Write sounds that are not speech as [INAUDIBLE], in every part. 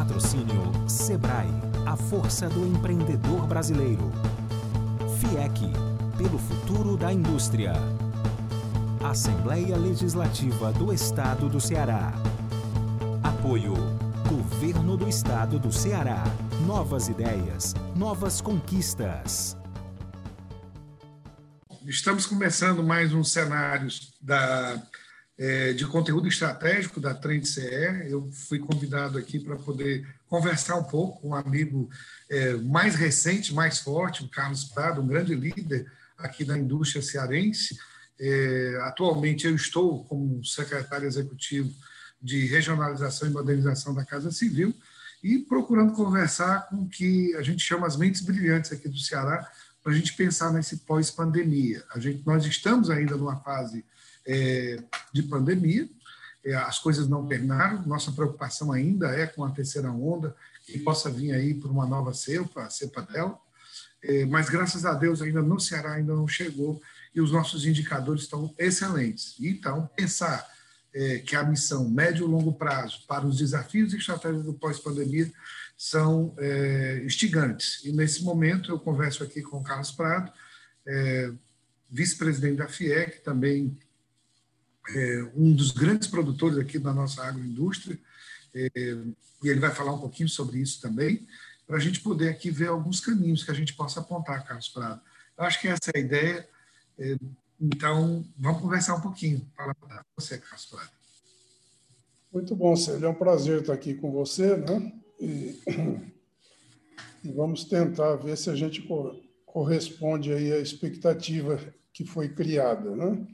Patrocínio Sebrae, a força do empreendedor brasileiro. FIEC, pelo futuro da indústria. Assembleia Legislativa do Estado do Ceará. Apoio. Governo do Estado do Ceará. Novas ideias, novas conquistas. Estamos começando mais um cenários da, é, de conteúdo estratégico da Trend CE. Eu fui convidado aqui para poder conversar um pouco com um amigo é, mais recente, mais forte, o Carlos Prado, um grande líder aqui da indústria cearense. É, atualmente eu estou como secretário executivo de regionalização e modernização da Casa Civil e procurando conversar com o que a gente chama as mentes brilhantes aqui do Ceará para a gente pensar nesse pós-pandemia. A gente, nós estamos ainda numa fase é, de pandemia, é, as coisas não terminaram, nossa preocupação ainda é com a terceira onda, que possa vir aí por uma nova cepa, a cepa delta, é, mas graças a Deus ainda no Ceará ainda não chegou e os nossos indicadores estão excelentes. Então, pensar é, que a missão médio e longo prazo para os desafios e estratégias do pós-pandemia são é, instigantes. E nesse momento eu converso aqui com o Carlos Prado, é, vice-presidente da FIEC, também é, um dos grandes produtores aqui da nossa agroindústria, é, e ele vai falar um pouquinho sobre isso também, para a gente poder aqui ver alguns caminhos que a gente possa apontar, Carlos Prado. Eu acho que essa é a ideia. É, então, vamos conversar um pouquinho. Fala para você, Carlos Prado. Muito bom, Célio. É um prazer estar aqui com você, né? E, e vamos tentar ver se a gente corresponde aí à expectativa que foi criada, né?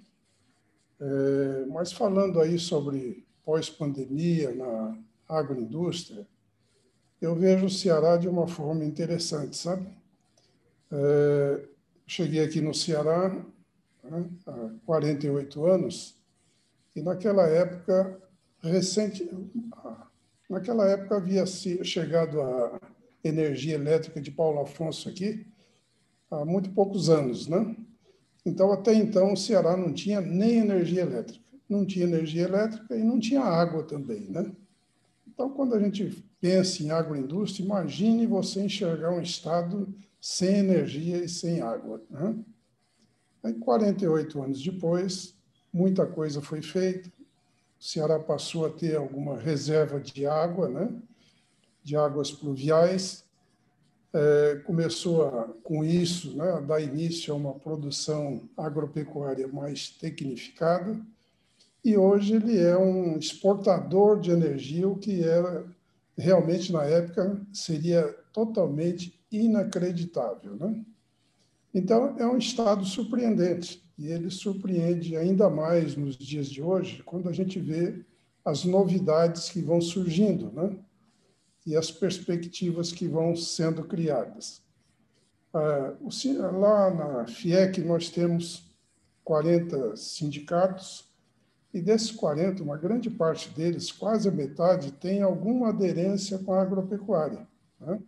É, mas falando aí sobre pós-pandemia na agroindústria, eu vejo o Ceará de uma forma interessante, sabe? É, cheguei aqui no Ceará né, há 48 anos e naquela época recente, naquela época havia chegado a energia elétrica de Paulo Afonso aqui há muito poucos anos, né? Então, até então, o Ceará não tinha nem energia elétrica. Não tinha energia elétrica e não tinha água também, né? Então, quando a gente pensa em agroindústria, imagine você enxergar um estado sem energia e sem água. Né? Aí, 48 anos depois, muita coisa foi feita. O Ceará passou a ter alguma reserva de água, né? de águas pluviais, é, começou a, com isso né, a dar início a uma produção agropecuária mais tecnificada, e hoje ele é um exportador de energia, o que era realmente na época seria totalmente inacreditável. Né? Então, é um estado surpreendente, e ele surpreende ainda mais nos dias de hoje, quando a gente vê as novidades que vão surgindo. Né? E as perspectivas que vão sendo criadas. Ah, lá na FIEC nós temos 40 sindicatos, e desses 40, uma grande parte deles, quase a metade, tem alguma aderência com a agropecuária. Né?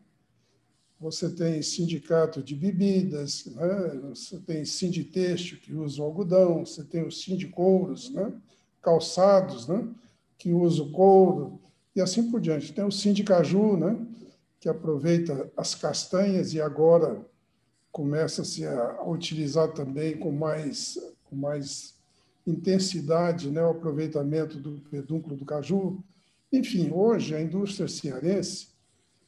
Você tem sindicato de bebidas, né? você tem sinditêxtil, que usa o algodão, você tem os sindicouros, né? calçados, né? que usa o couro, e assim por diante. Tem o Sindicaju, né, que aproveita as castanhas e agora começa-se a, utilizar também com mais, com mais intensidade né, o aproveitamento do pedúnculo do caju. Enfim, hoje a indústria cearense,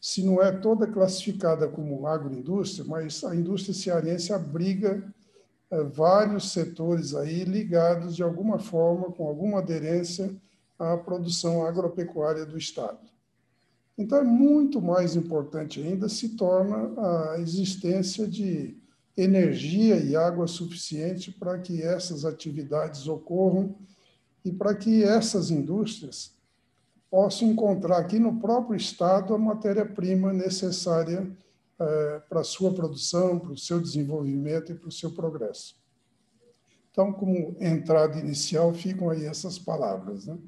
se não é toda classificada como agroindústria, mas a indústria cearense abriga é, vários setores aí ligados de alguma forma, com alguma aderência à produção agropecuária do Estado. Então, é muito mais importante ainda se torna a existência de energia e água suficiente para que essas atividades ocorram e para que essas indústrias possam encontrar aqui no próprio Estado a matéria-prima necessária eh, para a sua produção, para o seu desenvolvimento e para o seu progresso. Então, como entrada inicial, ficam aí essas palavras. Né?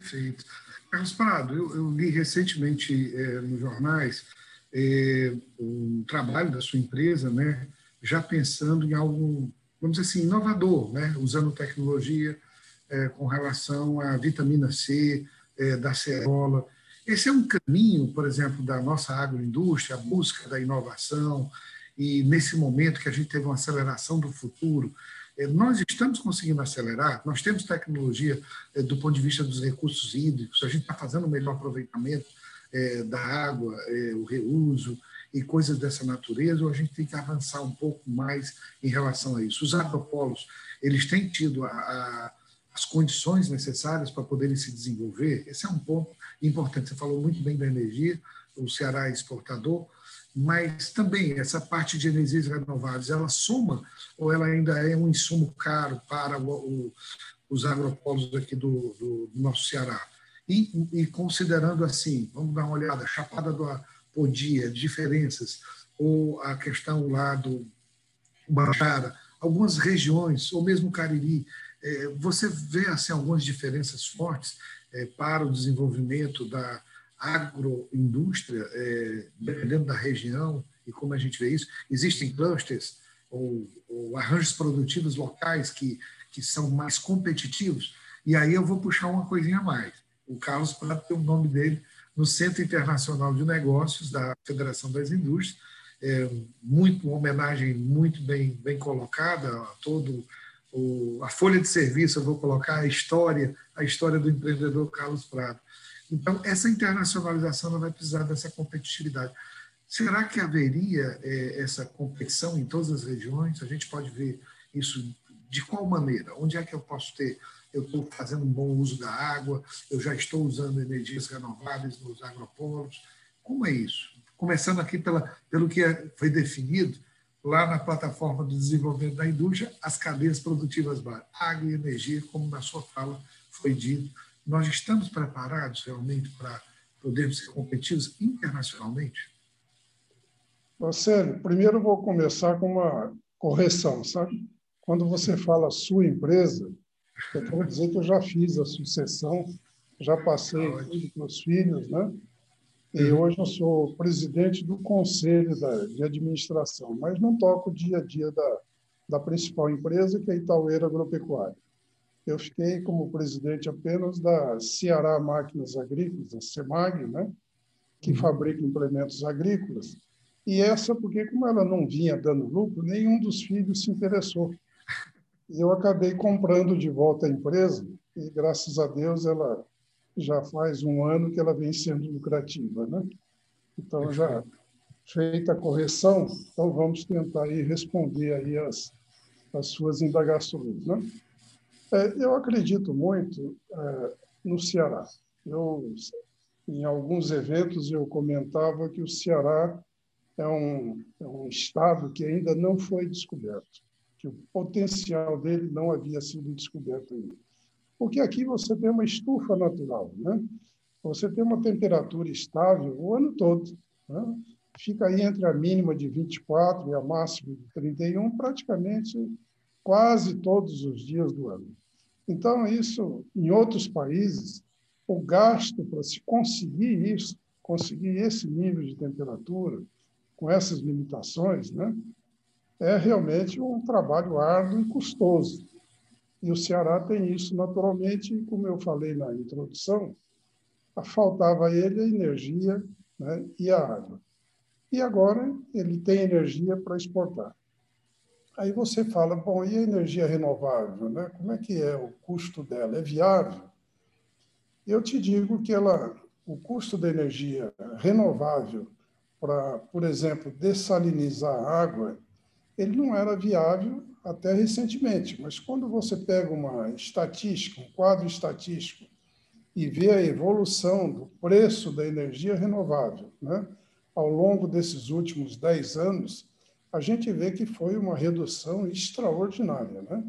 Perfeito. Carlos Prado, eu, eu li recentemente é, nos jornais é, um trabalho da sua empresa, né, já pensando em algo, vamos dizer assim, inovador, né, usando tecnologia é, com relação à vitamina C, é, da cerola. esse é um caminho, por exemplo, da nossa agroindústria, a busca da inovação, e nesse momento que a gente teve uma aceleração do futuro, nós estamos conseguindo acelerar, nós temos tecnologia eh, do ponto de vista dos recursos hídricos, a gente está fazendo o melhor aproveitamento eh, da água, o reuso e coisas dessa natureza, ou a gente tem que avançar um pouco mais em relação a isso. Os agropolos, eles têm tido a, a, as condições necessárias para poderem se desenvolver, esse é um ponto importante. Você falou muito bem da energia, o Ceará é exportador, mas também essa parte de energias renováveis, ela soma ou ela ainda é um insumo caro para o, o, os agropolos aqui do, do, do nosso Ceará? E, e, considerando assim, vamos dar uma olhada, Chapada do Podia, diferenças, ou a questão lá do Baixara, algumas regiões, ou mesmo Cariri, é, você vê assim, algumas diferenças fortes é, para o desenvolvimento da agroindústria, é, dependendo da região e como a gente vê isso. Existem clusters ou, ou arranjos produtivos locais que, que são mais competitivos. E aí eu vou puxar uma coisinha a mais. O Carlos Prato tem o nome dele no Centro Internacional de Negócios da Federação das Indústrias. É, muito, uma homenagem muito bem, bem colocada a todo o, a folha de serviço, eu vou colocar a história, a história do empreendedor Carlos Prado. Então, essa internacionalização vai precisar dessa competitividade. Será que haveria é, essa competição em todas as regiões? A gente pode ver isso de qual maneira? Onde é que eu posso ter? Eu estou fazendo um bom uso da água, eu já estou usando energias renováveis nos agropolos. Como é isso? Começando aqui pela, pelo que é, foi definido lá na plataforma do desenvolvimento da indústria, as cadeias produtivas básicas, água e energia, como na sua fala foi dito. Nós estamos preparados realmente para podermos ser competitivos internacionalmente? Marcelo, primeiro eu vou começar com uma correção, sabe? Quando você fala sua empresa, eu quero dizer que eu já fiz a sucessão, já passei ah, tudo para os filhos, né? E uhum. hoje eu sou presidente do conselho da, de administração, mas não toco o dia a dia da, da principal empresa, que é a Itaueira Agropecuária. Eu fiquei como presidente apenas da Ceará Máquinas Agrícolas, a CEMAG, né? que uhum. fabrica implementos agrícolas. E essa, porque como ela não vinha dando lucro, nenhum dos filhos se interessou. E eu acabei comprando de volta a empresa, e graças a Deus ela já faz um ano que ela vem sendo lucrativa, né? Então já feita a correção, então vamos tentar aí responder aí as, as suas indagações, né? É, eu acredito muito é, no Ceará. Eu em alguns eventos eu comentava que o Ceará é um, é um estado que ainda não foi descoberto, que o potencial dele não havia sido descoberto ainda. Porque aqui você tem uma estufa natural, né? Você tem uma temperatura estável o ano todo. Né? Fica aí entre a mínima de 24 e a máxima de 31, praticamente quase todos os dias do ano. Então, isso, em outros países, o gasto para se conseguir isso, conseguir esse nível de temperatura, com essas limitações, né, é realmente um trabalho árduo e custoso. E o Ceará tem isso naturalmente, como eu falei na introdução, faltava a ele a energia né, e a água. E agora ele tem energia para exportar. Aí você fala, bom, e a energia renovável? Né? Como é que é o custo dela? É viável? Eu te digo que ela, o custo da energia renovável para, por exemplo, dessalinizar água, ele não era viável até recentemente, mas quando você pega uma estatística, um quadro estatístico, e vê a evolução do preço da energia renovável né, ao longo desses últimos 10 anos, a gente vê que foi uma redução extraordinária. Né?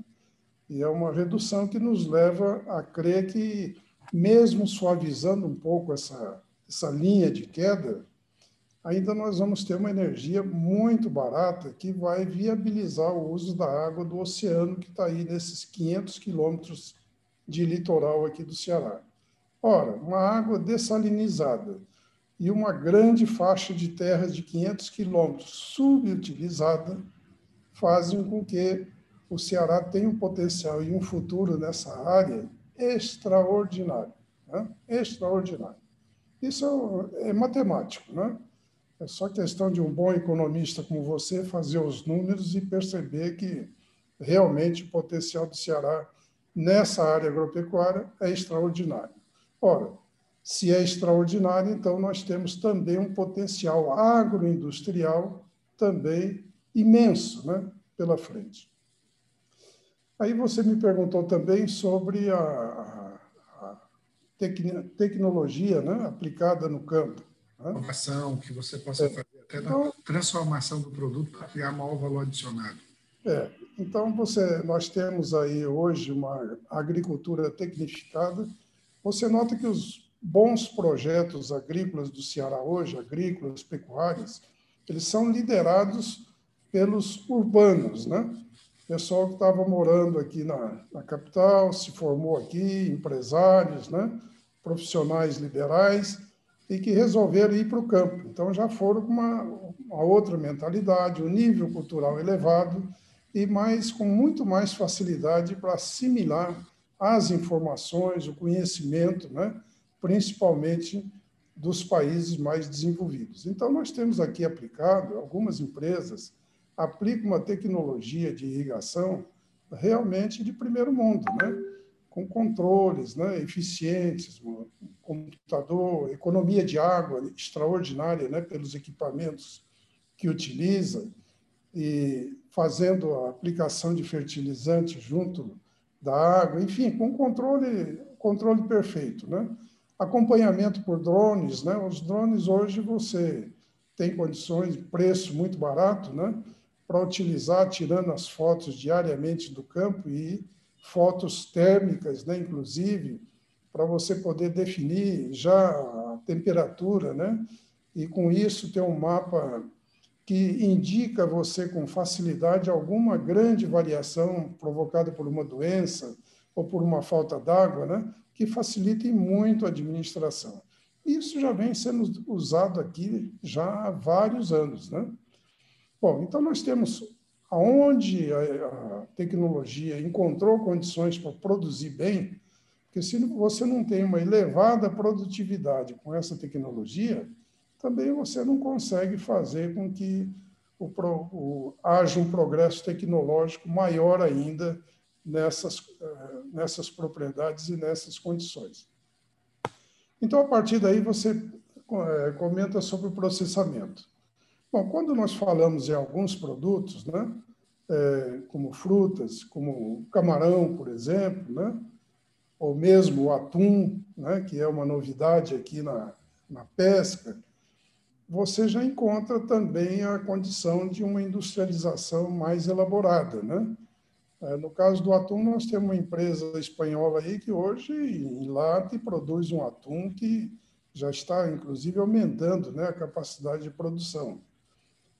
E é uma redução que nos leva a crer que, mesmo suavizando um pouco essa, essa linha de queda, ainda nós vamos ter uma energia muito barata que vai viabilizar o uso da água do oceano que está aí nesses 500 quilômetros de litoral aqui do Ceará. Ora, uma água dessalinizada e uma grande faixa de terra de 500 quilômetros subutilizada fazem com que o Ceará tenha um potencial e um futuro nessa área extraordinário. Né? Extraordinário. Isso é matemático, né? É só questão de um bom economista como você fazer os números e perceber que realmente o potencial do Ceará nessa área agropecuária é extraordinário. Ora, se é extraordinário, então nós temos também um potencial agroindustrial também imenso né, pela frente. Aí você me perguntou também sobre a, a tecnologia né, aplicada no campo. Né? Inovação, que você possa é. fazer até então, na transformação do produto para criar maior valor adicionado. É, então você, nós temos aí hoje uma agricultura tecnificada. Você nota que os bons projetos agrícolas do Ceará hoje, agrícolas, pecuárias, eles são liderados pelos urbanos, né? Pessoal que estava morando aqui na, na capital, se formou aqui, empresários, né? Profissionais liberais e que resolveram ir para o campo. Então já foram com uma, uma outra mentalidade, um nível cultural elevado e mais com muito mais facilidade para assimilar as informações, o conhecimento, né? Principalmente dos países mais desenvolvidos. Então, nós temos aqui aplicado, algumas empresas aplicam uma tecnologia de irrigação realmente de primeiro mundo, né? com controles né? eficientes, computador, economia de água extraordinária né? pelos equipamentos que utiliza, e fazendo a aplicação de fertilizante junto da água, enfim, com controle, controle perfeito. Né? Acompanhamento por drones, né? Os drones hoje você tem condições, preço muito barato, né? Para utilizar, tirando as fotos diariamente do campo e fotos térmicas, né? Inclusive, para você poder definir já a temperatura, né? E com isso ter um mapa que indica você com facilidade alguma grande variação provocada por uma doença ou por uma falta d'água, né? Que facilitem muito a administração. Isso já vem sendo usado aqui já há vários anos. Né? Bom, então nós temos aonde a, tecnologia encontrou condições para produzir bem, porque se você não tem uma elevada produtividade com essa tecnologia, também você não consegue fazer com que o, o, haja um progresso tecnológico maior ainda nessas, eh, nessas propriedades e nessas condições. Então, a partir daí, você eh, comenta sobre o processamento. Bom, quando nós falamos em alguns produtos, né, é, como frutas, como camarão, por exemplo, né, ou mesmo o atum, né, que é uma novidade aqui na, na pesca, você já encontra também a condição de uma industrialização mais elaborada, né? É, no caso do atum, nós temos uma empresa espanhola aí que hoje em lata produz um atum que já está, inclusive, aumentando né, a capacidade de produção.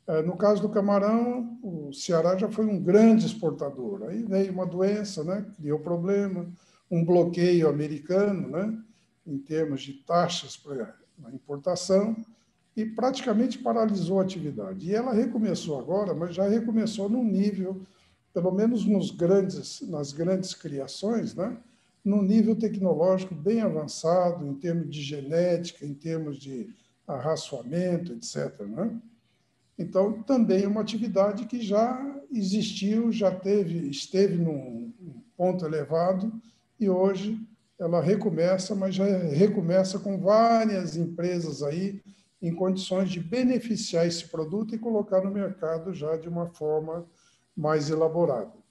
É, no caso do camarão, o Ceará já foi um grande exportador. Aí veio uma doença, né, criou problema, um bloqueio americano, né, em termos de taxas para importação, e praticamente paralisou a atividade. E ela recomeçou agora, mas já recomeçou num nível pelo menos nos grandes, nas grandes criações, né, num nível tecnológico bem avançado, em termos de genética, em termos de arraçoamento, etc. Né? Então, também é uma atividade que já existiu, já teve, esteve num ponto elevado e hoje ela recomeça, mas já recomeça com várias empresas aí em condições de beneficiar esse produto e colocar no mercado já de uma forma mais elaborado.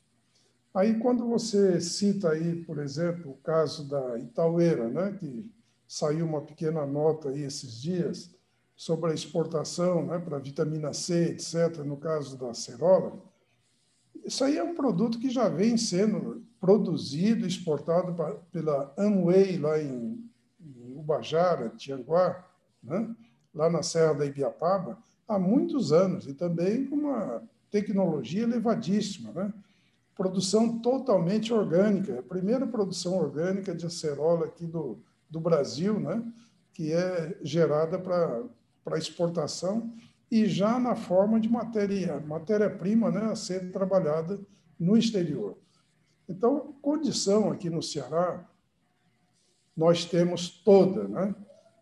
Aí, quando você cita aí, por exemplo, o caso da Itaueira, né, que saiu uma pequena nota aí esses dias sobre a exportação né, para vitamina C, etc., no caso da acerola, isso aí é um produto que já vem sendo produzido, exportado pela Amway lá em, em Ubajara, Tianguá, né, lá na Serra da Ibiapaba, há muitos anos, e também com uma tecnologia elevadíssima, né? Produção totalmente orgânica, a primeira produção orgânica de acerola aqui do, do Brasil, né? Que é gerada para exportação e já na forma de matéria matéria-prima, né? A ser trabalhada no exterior. Então, condição aqui no Ceará nós temos toda, né?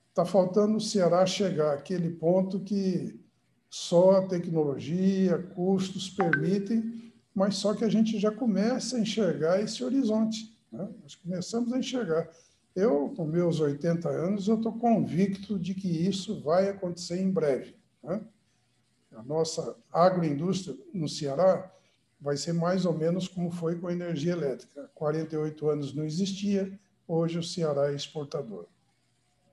está faltando o Ceará chegar àquele ponto que só a tecnologia, custos permitem, mas só que a gente já começa a enxergar esse horizonte. Né? Nós começamos a enxergar. Eu, com meus 80 anos, eu estou convicto de que isso vai acontecer em breve. Né? A nossa agroindústria no Ceará vai ser mais ou menos como foi com a energia elétrica. 48 anos não existia, hoje o Ceará é exportador.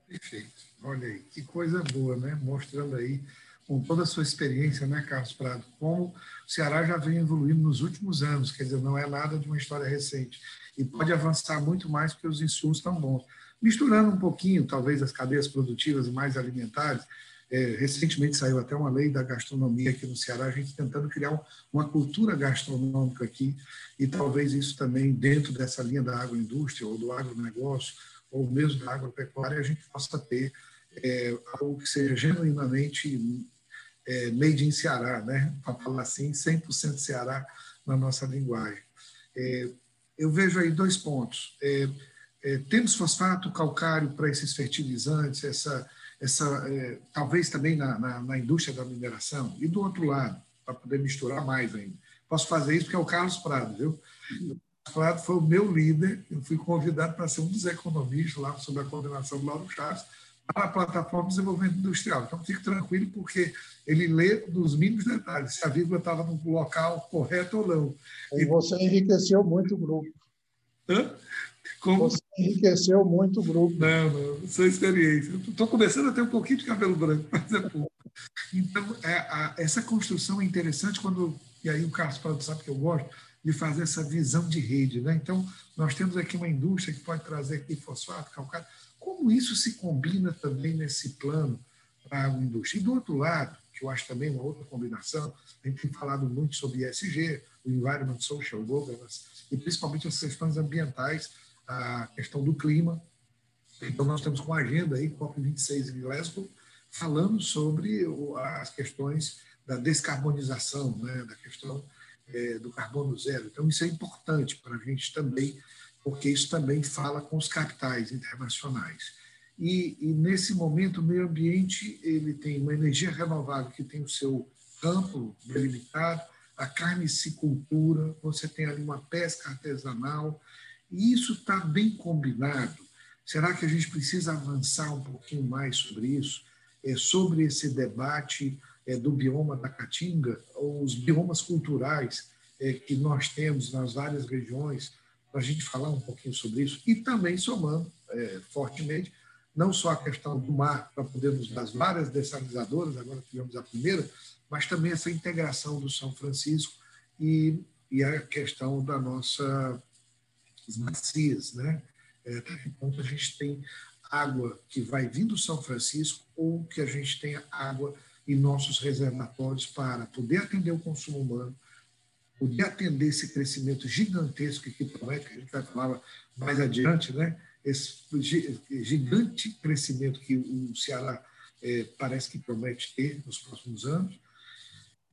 Perfeito. Olha aí, que coisa boa, né? Mostrando aí com toda a sua experiência, né, Carlos Prado, como o Ceará já vem evoluindo nos últimos anos, quer dizer, não é nada de uma história recente. E pode avançar muito mais porque os insumos estão bons. Misturando um pouquinho, talvez, as cadeias produtivas mais alimentares, é, recentemente saiu até uma lei da gastronomia aqui no Ceará, a gente tentando criar um, uma cultura gastronômica aqui, e talvez isso também, dentro dessa linha da agroindústria ou do agronegócio, ou mesmo da agropecuária, a gente possa ter é, algo que seja genuinamente é, made in Ceará, né? para falar assim, 100% Ceará na nossa linguagem. É, eu vejo aí dois pontos. É, é, temos fosfato, calcário para esses fertilizantes, essa essa, é, talvez também na, na, na, indústria da mineração, e do outro lado, para poder misturar mais ainda. Posso fazer isso porque é o Carlos Prado, viu? O Prado foi o meu líder, eu fui convidado para ser um dos economistas lá sob a coordenação do Lauro Chaves, para a plataforma de desenvolvimento industrial. Então, fique tranquilo, porque ele lê nos mínimos detalhes, se a vírgula estava no local correto ou não. E você enriqueceu muito o grupo. Hã? Como... Você enriqueceu muito o grupo. Não, não, sua experiência. Estou começando a ter um pouquinho de cabelo branco, mas é pouco. Então, é, a, essa construção é interessante quando, e aí o Carlos Prado sabe que eu gosto, de fazer essa visão de rede. Né? Então, nós temos aqui uma indústria que pode trazer aqui fosfato, calcário. Como isso se combina também nesse plano para a indústria? E do outro lado, que eu acho também uma outra combinação, a gente tem falado muito sobre ESG, o Environment Social Governance, e principalmente as questões ambientais, a questão do clima. Então, nós estamos com a agenda aí, COP26 em Glasgow, falando sobre as questões da descarbonização, né, da questão é, do carbono zero. Então, isso é importante para a gente também, porque isso também fala com os capitais internacionais. E, e, nesse momento, o meio ambiente ele tem uma energia renovável que tem o seu campo delimitado, a carnicicultura, você tem ali uma pesca artesanal, e isso está bem combinado. Será que a gente precisa avançar um pouquinho mais sobre isso? É, sobre esse debate é, do bioma da Caatinga, os biomas culturais é, que nós temos nas várias regiões, para a gente falar um pouquinho sobre isso, e também somando é, fortemente, não só a questão do mar, para podermos das várias dessalinizadoras, agora tivemos a primeira, mas também essa integração do São Francisco e, e a questão da nossa as bacias, né? É, ponto a gente tem água que vai vir do São Francisco ou que a gente tenha água em nossos reservatórios para poder atender o consumo humano, poder atender esse crescimento gigantesco que promete, que a gente vai falar mais adiante, né? esse gigante crescimento que o Ceará é, parece que promete ter nos próximos anos,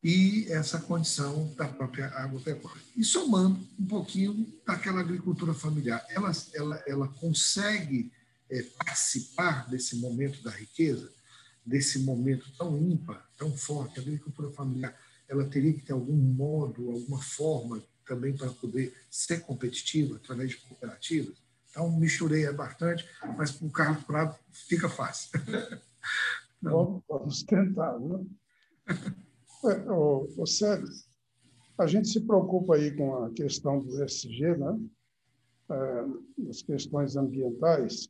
e essa condição da própria agropecuária. E somando um pouquinho daquela agricultura familiar, ela, ela, ela consegue é, participar desse momento da riqueza, desse momento tão ímpar, tão forte. A agricultura familiar ela teria que ter algum modo, alguma forma também para poder ser competitiva através de cooperativas. Então, misturei bastante, mas para o Carlos Prado fica fácil. [LAUGHS] Vamos, vamos tentar, né? [LAUGHS] Ô, Sérgio, a gente se preocupa aí com a questão do SG, né? É, as questões ambientais,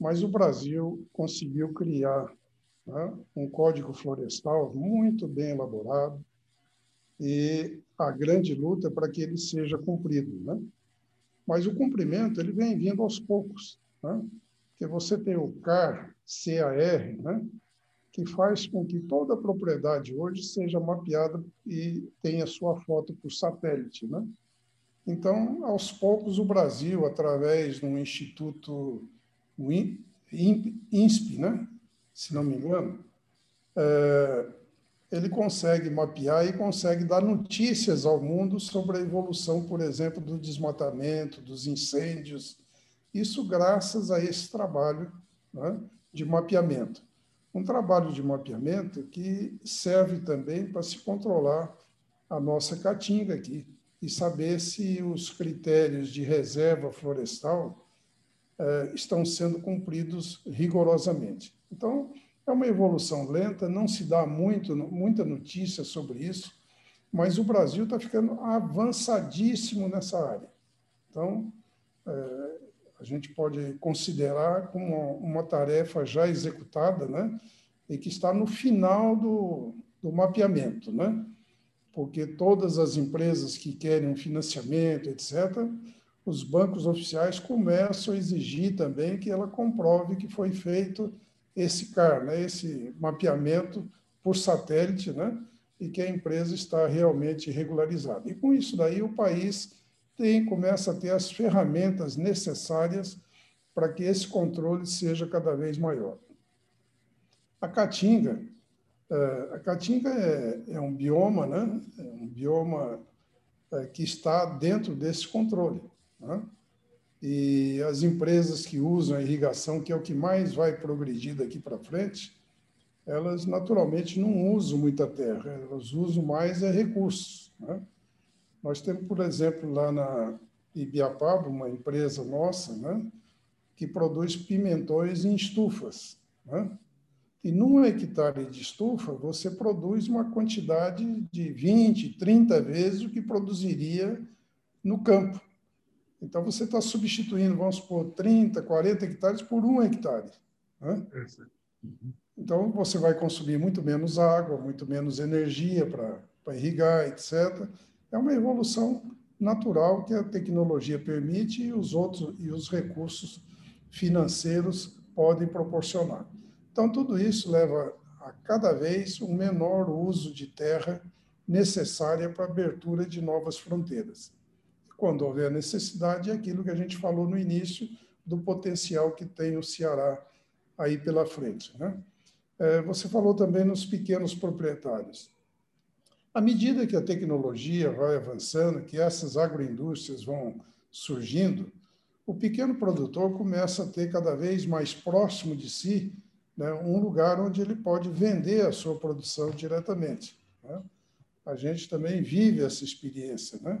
mas o Brasil conseguiu criar né, um código florestal muito bem elaborado e a grande luta é para que ele seja cumprido, né? Mas o cumprimento ele vem vindo aos poucos, né? Porque você tem o CAR, CAR, né? que faz com que toda a propriedade hoje seja mapeada e tenha sua foto por satélite, né? Então, aos poucos, o Brasil, através de um instituto, o INSP, né? se não me engano, é, ele consegue mapear e consegue dar notícias ao mundo sobre a evolução, por exemplo, do desmatamento, dos incêndios. Isso graças a esse trabalho né? de mapeamento. Um trabalho de mapeamento que serve também para se controlar a nossa caatinga aqui e saber se os critérios de reserva florestal eh, estão sendo cumpridos rigorosamente. Então, é uma evolução lenta, não se dá muito, muita notícia sobre isso, mas o Brasil está ficando avançadíssimo nessa área. Então, é, a gente pode considerar como uma tarefa já executada, né? E que está no final do, do mapeamento, né? Porque todas as empresas que querem um financiamento, etc., os bancos oficiais começam a exigir também que ela comprove que foi feito esse CAR, né? esse mapeamento por satélite, né? e que a empresa está realmente regularizada. E com isso daí o país tem, começa a ter as ferramentas necessárias para que esse controle seja cada vez maior. A caatinga, é, a caatinga é, é um bioma, né? É um bioma é, que está dentro desse controle. Né? E as empresas que usam a irrigação, que é o que mais vai progredir daqui para frente, elas naturalmente não usam muita terra, elas usam mais é recursos. Né? Nós temos, por exemplo, lá na Ibiapaba, uma empresa nossa, né, que produz pimentões em estufas. Né? E num hectare de estufa, você produz uma quantidade de 20, 30 vezes o que produziria no campo. Então, você está substituindo, vamos supor, 30, 40 hectares por um hectare. Né? Uhum. Então, você vai consumir muito menos água, muito menos energia para irrigar, etc. É uma evolução natural que a tecnologia permite e os outros e os recursos financeiros podem proporcionar. Então, tudo isso leva a cada vez um menor uso de terra necessária para a abertura de novas fronteiras. Quando houver necessidade, é aquilo que a gente falou no início do potencial que tem o Ceará aí pela frente. Né? É, você falou também nos pequenos proprietários. À medida que a tecnologia vai avançando, que essas agroindústrias vão surgindo, o pequeno produtor começa a ter cada vez mais próximo de si né, um lugar onde ele pode vender a sua produção diretamente. Né? A gente também vive essa experiência. Né?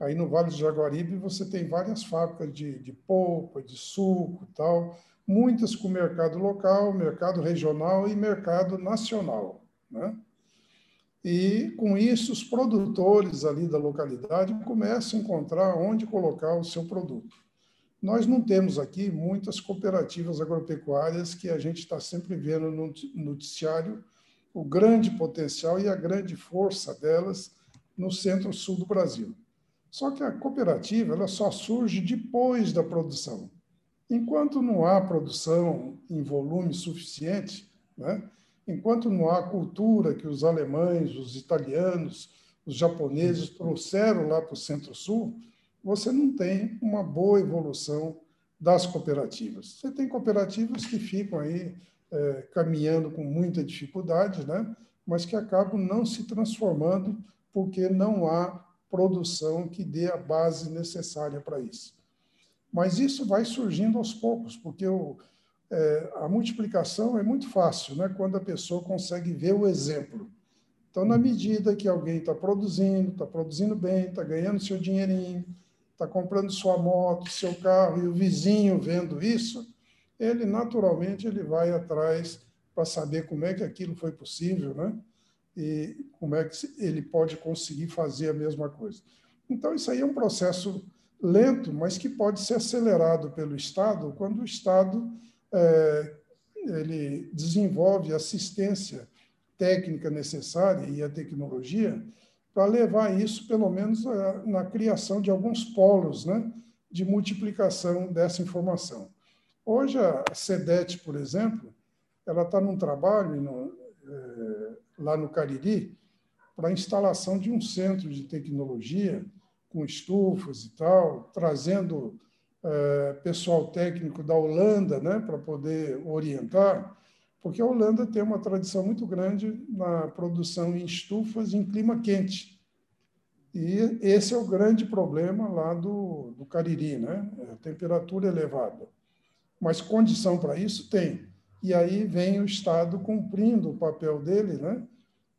Aí no Vale do Jaguaribe você tem várias fábricas de, de polpa, de suco tal, muitas com mercado local, mercado regional e mercado nacional. Né? E, com isso, os produtores ali da localidade começam a encontrar onde colocar o seu produto. Nós não temos aqui muitas cooperativas agropecuárias que a gente está sempre vendo no noticiário o grande potencial e a grande força delas no centro-sul do Brasil. Só que a cooperativa ela só surge depois da produção. Enquanto não há produção em volume suficiente, né? enquanto não há cultura que os alemães, os italianos, os japoneses trouxeram lá para o Centro-Sul, você não tem uma boa evolução das cooperativas. Você tem cooperativas que ficam aí é, caminhando com muita dificuldade, né? mas que acabam não se transformando porque não há produção que dê a base necessária para isso. Mas isso vai surgindo aos poucos, porque o, é, a multiplicação é muito fácil, né? quando a pessoa consegue ver o exemplo. Então, na medida que alguém está produzindo, está produzindo bem, está ganhando seu dinheirinho, está comprando sua moto, seu carro, e o vizinho vendo isso, ele naturalmente ele vai atrás para saber como é que aquilo foi possível, né? E como é que ele pode conseguir fazer a mesma coisa. Então, isso aí é um processo lento, mas que pode ser acelerado pelo Estado quando o Estado é, ele desenvolve assistência técnica necessária e a tecnologia para levar isso, pelo menos, a, na criação de alguns polos né, de multiplicação dessa informação. Hoje, a SEDET, por exemplo, ela está num trabalho no, lá no Cariri para a instalação de um centro de tecnologia com estufas e tal, trazendo é, pessoal técnico da Holanda né, para poder orientar, porque a Holanda tem uma tradição muito grande na produção em estufas em clima quente. E esse é o grande problema lá do, do Cariri, né? A temperatura elevada. Mas condição para isso tem. E aí vem o Estado cumprindo o papel dele, né?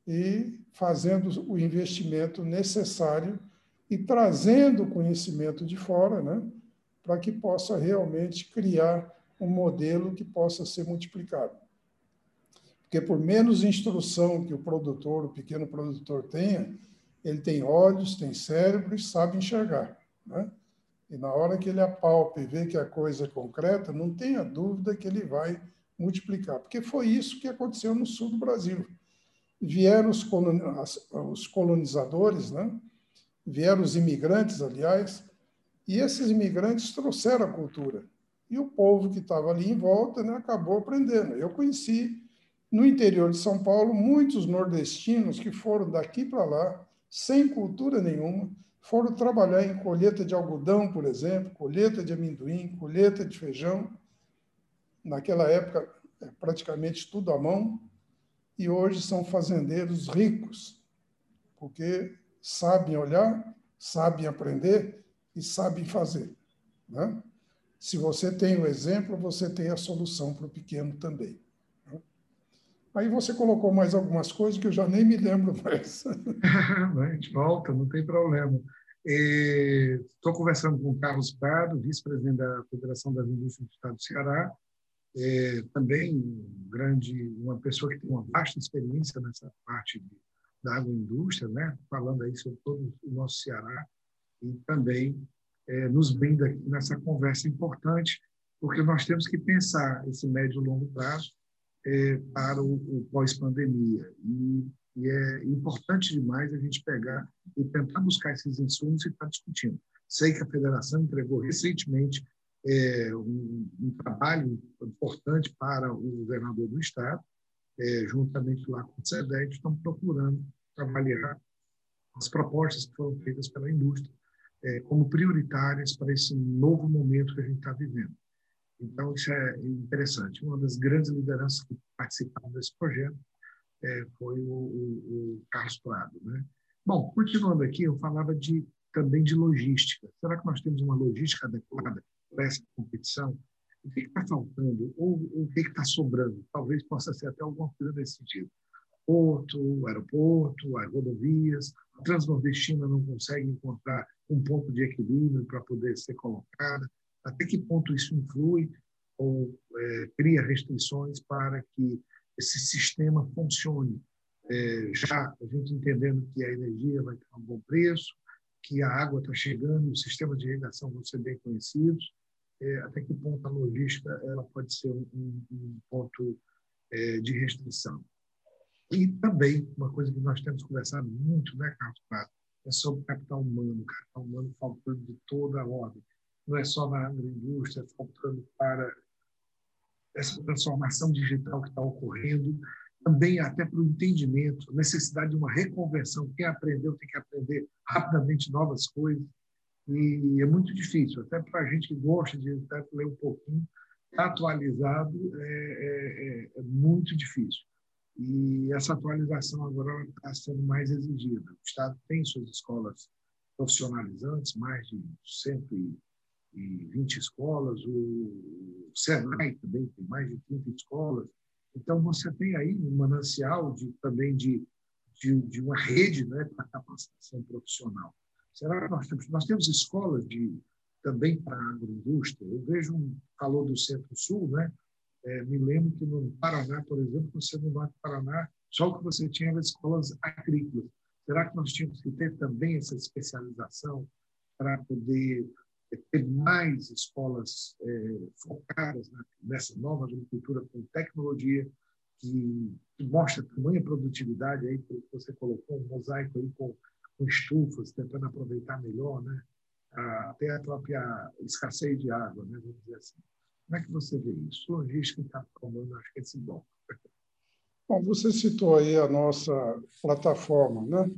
E fazendo o investimento necessário e trazendo conhecimento de fora, né? Para que possa realmente criar um modelo que possa ser multiplicado. Porque por menos instrução que o produtor, o pequeno produtor tenha, ele tem olhos, tem cérebro e sabe enxergar. Né? E na hora que ele apalpa e vê que a coisa é concreta, não tenha dúvida que ele vai multiplicar. Porque foi isso que aconteceu no sul do Brasil. Vieram os colonizadores, né? vieram os imigrantes, aliás, e esses imigrantes trouxeram a cultura. E o povo que estava ali em volta né, acabou aprendendo. Eu conheci no interior de São Paulo muitos nordestinos que foram daqui para lá, sem cultura nenhuma, foram trabalhar em colheita de algodão, por exemplo, colheita de amendoim, colheita de feijão. Naquela época, é praticamente tudo à mão. E hoje são fazendeiros ricos, porque sabem olhar, sabem aprender e sabem fazer. Né? Se você tem o exemplo, você tem a solução para o pequeno também. Né? Aí você colocou mais algumas coisas que eu já nem me lembro mais. [LAUGHS] a gente volta, não tem problema. Estou conversando com o Carlos Prado, vice-presidente da Federação das Indústrias do Estado do Ceará, é, também grande, uma pessoa que tem uma vasta experiência nessa parte de, da agroindústria, né? falando aí sobre todo o nosso Ceará, e também é, nos brinda aqui nessa conversa importante, porque nós temos que pensar esse médio e longo prazo é, para o, o pós-pandemia. E, e, é importante demais a gente pegar e tentar buscar esses insumos e estar tá discutindo. Sei que a federação entregou recentemente é, um, um, trabalho importante para o governador do Estado, é, juntamente lá com o SEDEC, estão procurando trabalhar as propostas que foram feitas pela indústria é, como prioritárias para esse novo momento que a gente está vivendo. Então, isso é interessante. Uma das grandes lideranças que participaram desse projeto é, foi o, o, o, Carlos Prado. Né? Bom, continuando aqui, eu falava de, também de logística. Será que nós temos uma logística adequada para essa competição? O que está faltando? Ou, o que está sobrando? Talvez possa ser até alguma coisa nesse sentido. Porto, aeroporto, as rodovias, a Transnordestina não consegue encontrar um ponto de equilíbrio para poder ser colocada? Até que ponto isso influi ou é, cria restrições para que esse sistema funcione? É, já a gente entendendo que a energia vai ter um bom preço, que a água está chegando, os sistemas de irrigação vão ser bem conhecidos, é, até que ponto a logística ela pode ser um, um ponto é, de restrição. E também, uma coisa que nós temos conversado muito, né, Carlos Prato, é sobre capital humano, capital humano faltando de toda a ordem. Não é só na agroindústria, faltando para essa transformação digital que está ocorrendo, também até para o entendimento, necessidade de uma reconversão. Quem aprendeu tem que aprender rapidamente novas coisas. E é muito difícil, até para a gente que gosta de ler um pouquinho, atualizado é, é, é, é muito difícil. E essa atualização agora está sendo mais exigida. O Estado tem suas escolas profissionalizantes, mais de 120 escolas, o Senai também tem mais de 30 escolas. Então, você tem aí um manancial de, também de, de, de uma rede né, para capacitação profissional. Será que nós temos, nós temos escolas de, também para a agroindústria? Eu vejo um calor do Centro-Sul, né? É, me lembro que no Paraná, por exemplo, você no Norte do Paraná, só o que você tinha era escolas agrícolas. Será que nós tínhamos que ter também essa especialização para poder é, ter mais escolas é, focadas né, nessa nova agricultura com tecnologia que, que mostra tamanha produtividade aí que você colocou um mosaico aí com, com estufas tentando aproveitar melhor, né? até a própria escassez de água, né? Vamos dizer assim. Como é que você vê isso? Logística está tomando, acho que esse bom. Bom, você citou aí a nossa plataforma, né?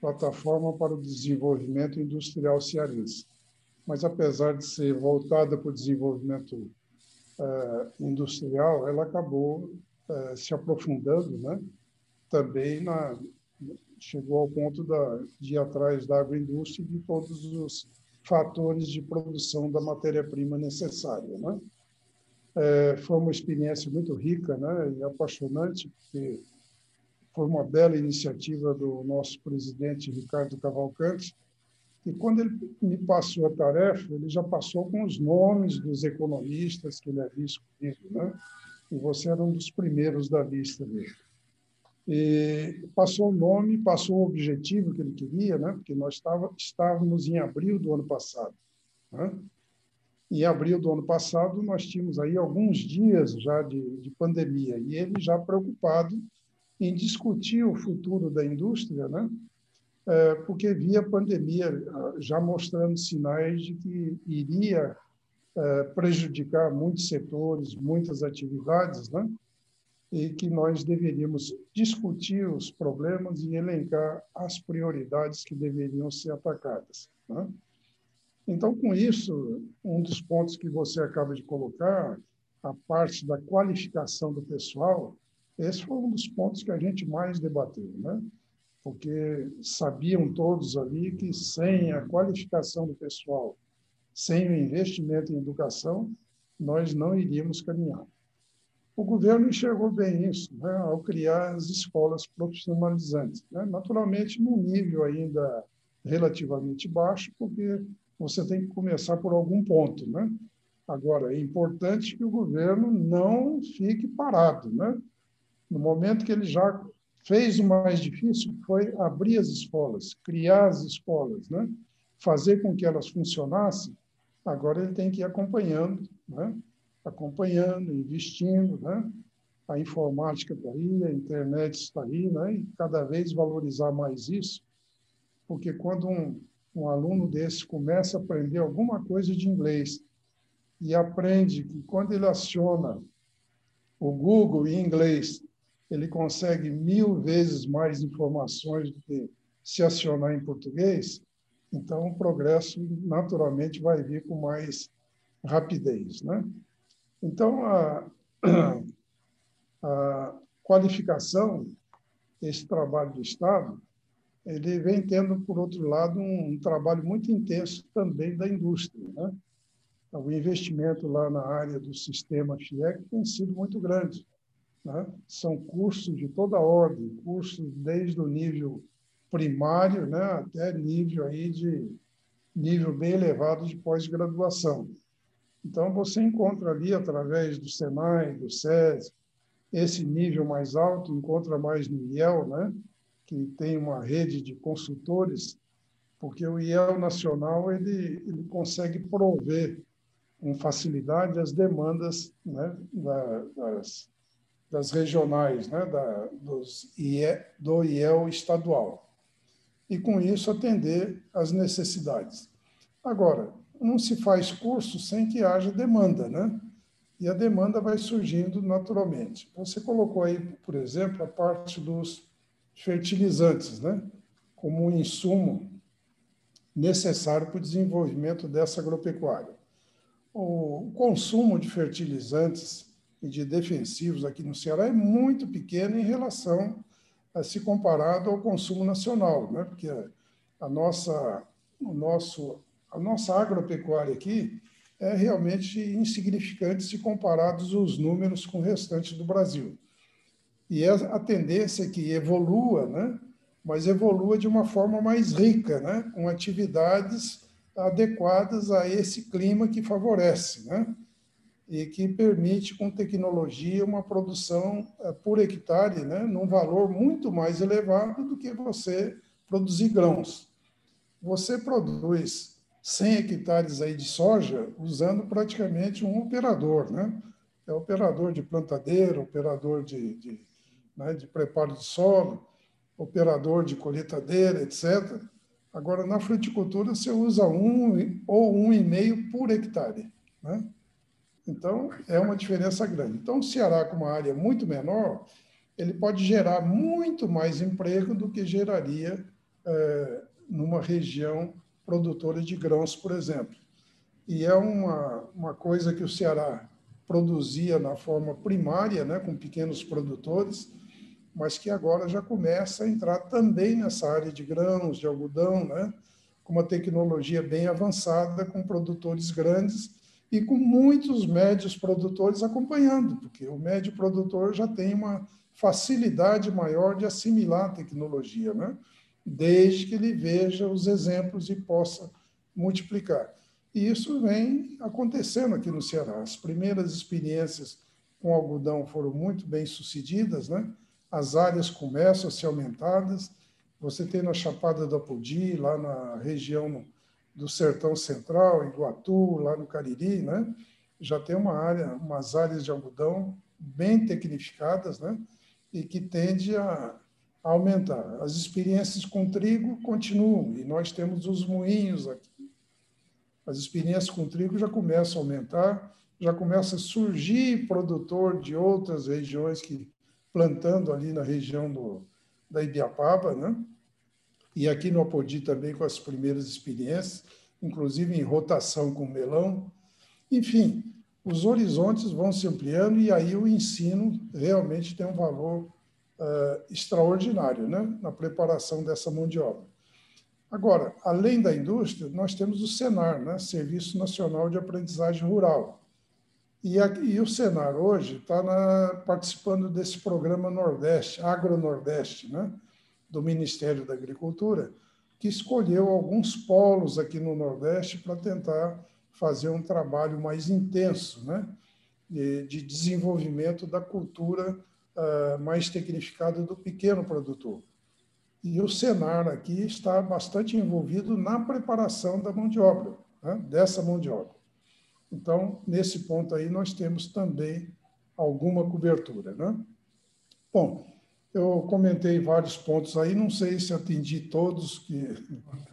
Plataforma para o Desenvolvimento Industrial Cearense. Mas, apesar de ser voltada para o desenvolvimento eh, industrial, ela acabou eh, se aprofundando, né? Também na, chegou ao ponto da, de ir atrás da agroindústria e de todos os fatores de produção da matéria-prima necessária, né? É, foi uma experiência muito rica né, e apaixonante, porque foi uma bela iniciativa do nosso presidente Ricardo Cavalcante, e quando ele me passou a tarefa, ele já passou com os nomes dos economistas que ele havia escolhido, né? e você era um dos primeiros da lista dele. E passou o nome, passou o objetivo que ele queria, né? porque nós estava, estávamos em abril do ano passado. Né? Em abril do ano passado, nós tínhamos aí alguns dias já de, de pandemia, e ele já preocupado em discutir o futuro da indústria, né? É, porque via a pandemia ah, já mostrando sinais de que iria é, prejudicar muitos setores, muitas atividades, né? E que nós deveríamos discutir os problemas e elencar as prioridades que deveriam ser atacadas. Né? Então, com isso, um dos pontos que você acaba de colocar, a parte da qualificação do pessoal, esse foi um dos pontos que a gente mais debateu, né? porque sabiam todos ali que sem a qualificação do pessoal, sem o investimento em educação, nós não iríamos caminhar. O governo enxergou bem isso né, ao criar as escolas profissionalizantes, né, naturalmente num nível ainda relativamente baixo, porque você tem que começar por algum ponto, né? Agora é importante que o governo não fique parado, né? No momento que ele já fez o mais difícil foi abrir as escolas, criar as escolas, né? fazer com que elas funcionassem. Agora ele tem que ir acompanhando, né? Acompanhando, investindo, né? A informática está aí, a internet está aí, né? E cada vez valorizar mais isso, porque quando um, um aluno desse começa a aprender alguma coisa de inglês e aprende que quando ele aciona o Google em inglês ele consegue mil vezes mais informações do que se acionar em português, então o progresso naturalmente vai vir com mais rapidez. Né? Então, a, a qualificação, esse trabalho do Estado, ele vem tendo, por outro lado, um, um trabalho muito intenso também da indústria. Né? O investimento lá na área do sistema FIEC tem sido muito grande. Né? São cursos de toda ordem, cursos desde o nível primário né, até nível aí de nível bem elevado de pós-graduação. Então você encontra ali através do Senai, do SES, esse nível mais alto encontra mais no IEL, né, que tem uma rede de consultores, porque o IEL nacional ele, ele consegue prover com facilidade as demandas né, da, das das regionais, né, da, dos IE, do IEL estadual. E, com isso, atender às necessidades. Agora, não se faz curso sem que haja demanda, né? E a demanda vai surgindo naturalmente. Você colocou aí, por exemplo, a parte dos fertilizantes, né? Como um insumo necessário para o desenvolvimento dessa agropecuária. O consumo de fertilizantes e de defensivos aqui no Ceará é muito pequeno em relação a se comparado ao consumo nacional, né? Porque a nossa o nosso a nossa agropecuária aqui é realmente insignificante se comparados os números com o restante do Brasil. E é a tendência é que evolua, né? mas evolua de uma forma mais rica, né? com atividades adequadas a esse clima que favorece. Né? e que permite, com tecnologia, uma produção eh, por hectare, né, num valor muito mais elevado do que você produzir grãos. Você produz 100 hectares aí de soja usando praticamente um operador, né? É operador de plantadeira, operador de, de, né, de preparo de solo, operador de colheitadeira, etc. Agora, na fruticultura, você usa um ou um e meio por hectare, né? Então, é uma diferença grande. Então, o Ceará, com uma área muito menor, ele pode gerar muito mais emprego do que geraria é, numa região produtora de grãos, por exemplo. E é uma, uma coisa que o Ceará produzia na forma primária, né, com pequenos produtores, mas que agora já começa a entrar também nessa área de grãos, de algodão, né, com uma tecnologia bem avançada, com produtores grandes e com muitos médios produtores acompanhando, porque o médio produtor já tem uma facilidade maior de assimilar a tecnologia, né? Desde que ele veja os exemplos e possa multiplicar. E isso vem acontecendo aqui no Ceará. As primeiras experiências com algodão foram muito bem sucedidas, né? as áreas começam a ser aumentadas. Você tem na Chapada da Podi, lá na região do Sertão Central, Iguatu, lá no Cariri, né? já tem uma área, umas áreas de algodão bem tecnificadas, né? e que tende a aumentar. As experiências com trigo continuam, e nós temos os moinhos aqui. As experiências com trigo já começam a aumentar, já começa a surgir produtor de outras regiões que plantando ali na região do, da Ibiapaba, né? E aqui no Apodi também com as primeiras experiências, inclusive em rotação com melão. Enfim, os horizontes vão se ampliando e aí o ensino realmente tem um valor uh, extraordinário né, na preparação dessa mão de obra. Agora, além da indústria, nós temos o Senar, né, Serviço Nacional de Aprendizagem Rural. E, aqui, e o Senar hoje está participando desse programa Nordeste, Agro-Nordeste, né, do Ministério da Agricultura, que escolheu alguns polos aqui no Nordeste para tentar fazer um trabalho mais intenso né, de, de desenvolvimento da cultura uh, mais tecnificada do pequeno produtor. E o Senar aqui está bastante envolvido na preparação da mão de obra, né, dessa mão de obra. Então, nesse ponto aí, nós temos também alguma cobertura. Né? Bom, eu comentei vários pontos aí, não sei se atendi todos que.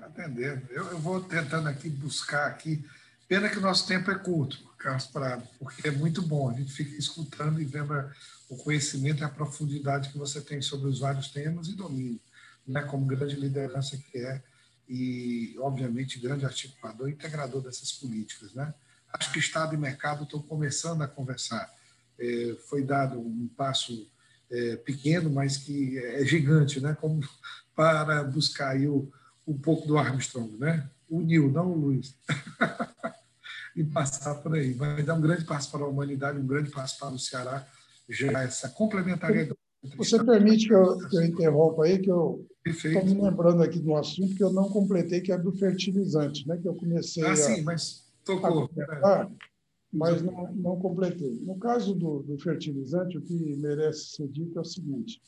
Atendendo. Eu, eu, vou tentando aqui buscar aqui Pena que o nosso tempo é curto, Carlos Prado, porque é muito bom. A gente fica escutando e vendo o conhecimento e a profundidade que você tem sobre os vários temas e domínio, né, como grande liderança que é e, obviamente, grande articulador e integrador dessas políticas. Né? Acho que Estado e mercado estão começando a conversar. É, foi dado um passo é, pequeno, mas que é gigante, né? como [LAUGHS] para buscar aí o, um pouco do Armstrong, né? o Nil, não o Luiz. [LAUGHS] e passar por aí. Vai dar um grande passo para a humanidade, um grande passo para o Ceará, já essa complementariedade. Você permite que eu, que eu interrompa aí, que eu estou me lembrando aqui de um assunto que eu não completei, que é do fertilizante, né? que eu comecei ah, a, sim, mas tocou. a comentar, mas não, não completei. No caso do, do fertilizante, o que merece ser dito é o seguinte,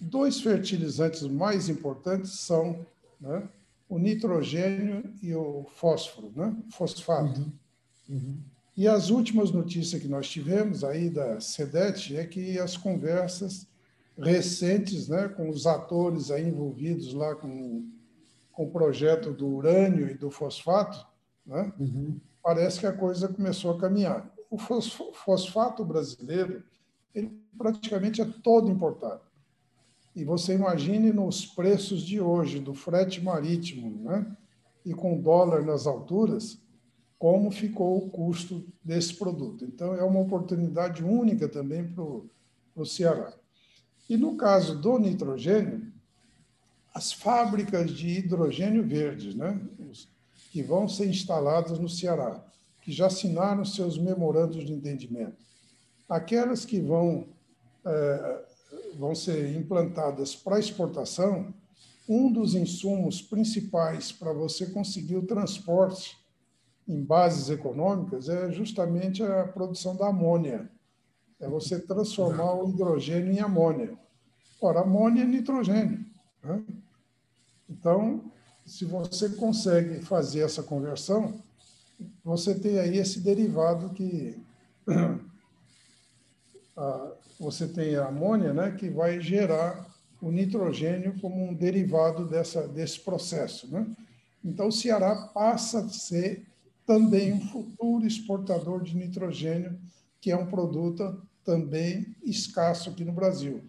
dois fertilizantes mais importantes são né, o nitrogênio e o fósforo, né? fosfato. Uhum. Uhum. E as últimas notícias que nós tivemos aí da SEDET é que as conversas recentes né, com os atores aí envolvidos lá com, com o projeto do urânio e do fosfato, né, uhum. parece que a coisa começou a caminhar. O fosfato brasileiro ele praticamente é todo importado. E você imagine nos preços de hoje do frete marítimo, né? E com dólar nas alturas, como ficou o custo desse produto. Então, é uma oportunidade única também para o Ceará. E no caso do nitrogênio, as fábricas de hidrogênio verde, né? que vão ser instaladas no Ceará, que já assinaram seus memorandos de entendimento, aquelas que vão é, vão ser implantadas para exportação, um dos insumos principais para você conseguir o transporte em bases econômicas é justamente a produção da amônia. É você transformar o hidrogênio em amônia. Ora, amônia é nitrogênio. Né? Então, se você consegue fazer essa conversão, você tem aí esse derivado que [CLEARS THROAT] você tem a amônia, né, que vai gerar o nitrogênio como um derivado dessa, desse processo. Né? Então, o Ceará passa a ser também um futuro exportador de nitrogênio, que é um produto também escasso aqui no Brasil.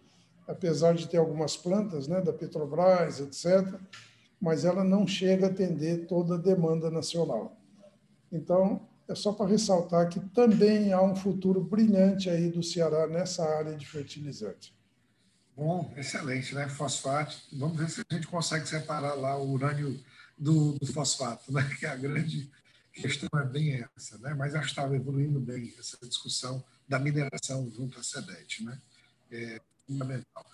Apesar de ter algumas plantas né, da Petrobras, etc., mas ela não chega a atender toda a demanda nacional. Então, é só para ressaltar que também há um futuro brilhante aí do Ceará nessa área de fertilizante. Bom, excelente, né? Fosfato. Vamos ver se a gente consegue separar lá o urânio do, do fosfato, né? [LAUGHS] Que é a grande questão é bem essa, né? mas acho que estava evoluindo bem essa discussão da mineração junto à SEDET. Né? É fundamental.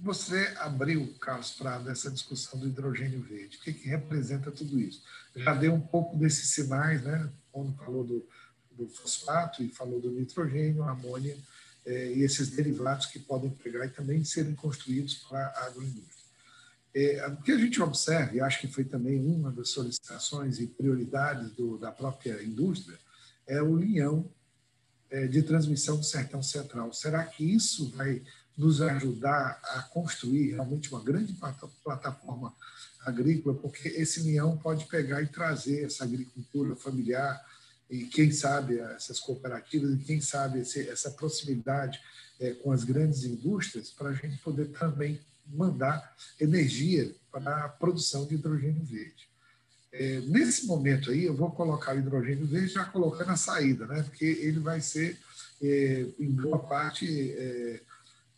Você abriu, Carlos Prado, essa discussão do hidrogênio verde. O que, que representa tudo isso? Já deu um pouco desses sinais, né? quando falou do, do fosfato e falou do nitrogênio, amônia é, e esses derivados que podem pegar e também serem construídos para a agroindústria. É, o que a gente observa, e acho que foi também uma das solicitações e prioridades do, da própria indústria, é o linhão é, de transmissão do Sertão Central. Será que isso vai nos ajudar a construir realmente uma grande plataforma agrícola? Porque esse linhão pode pegar e trazer essa agricultura familiar e quem sabe essas cooperativas e quem sabe esse, essa proximidade é, com as grandes indústrias para a gente poder também mandar energia para a produção de hidrogênio verde. É, nesse momento aí, eu vou colocar o hidrogênio verde já colocando a saída, né? porque ele vai ser, é, em boa parte, é,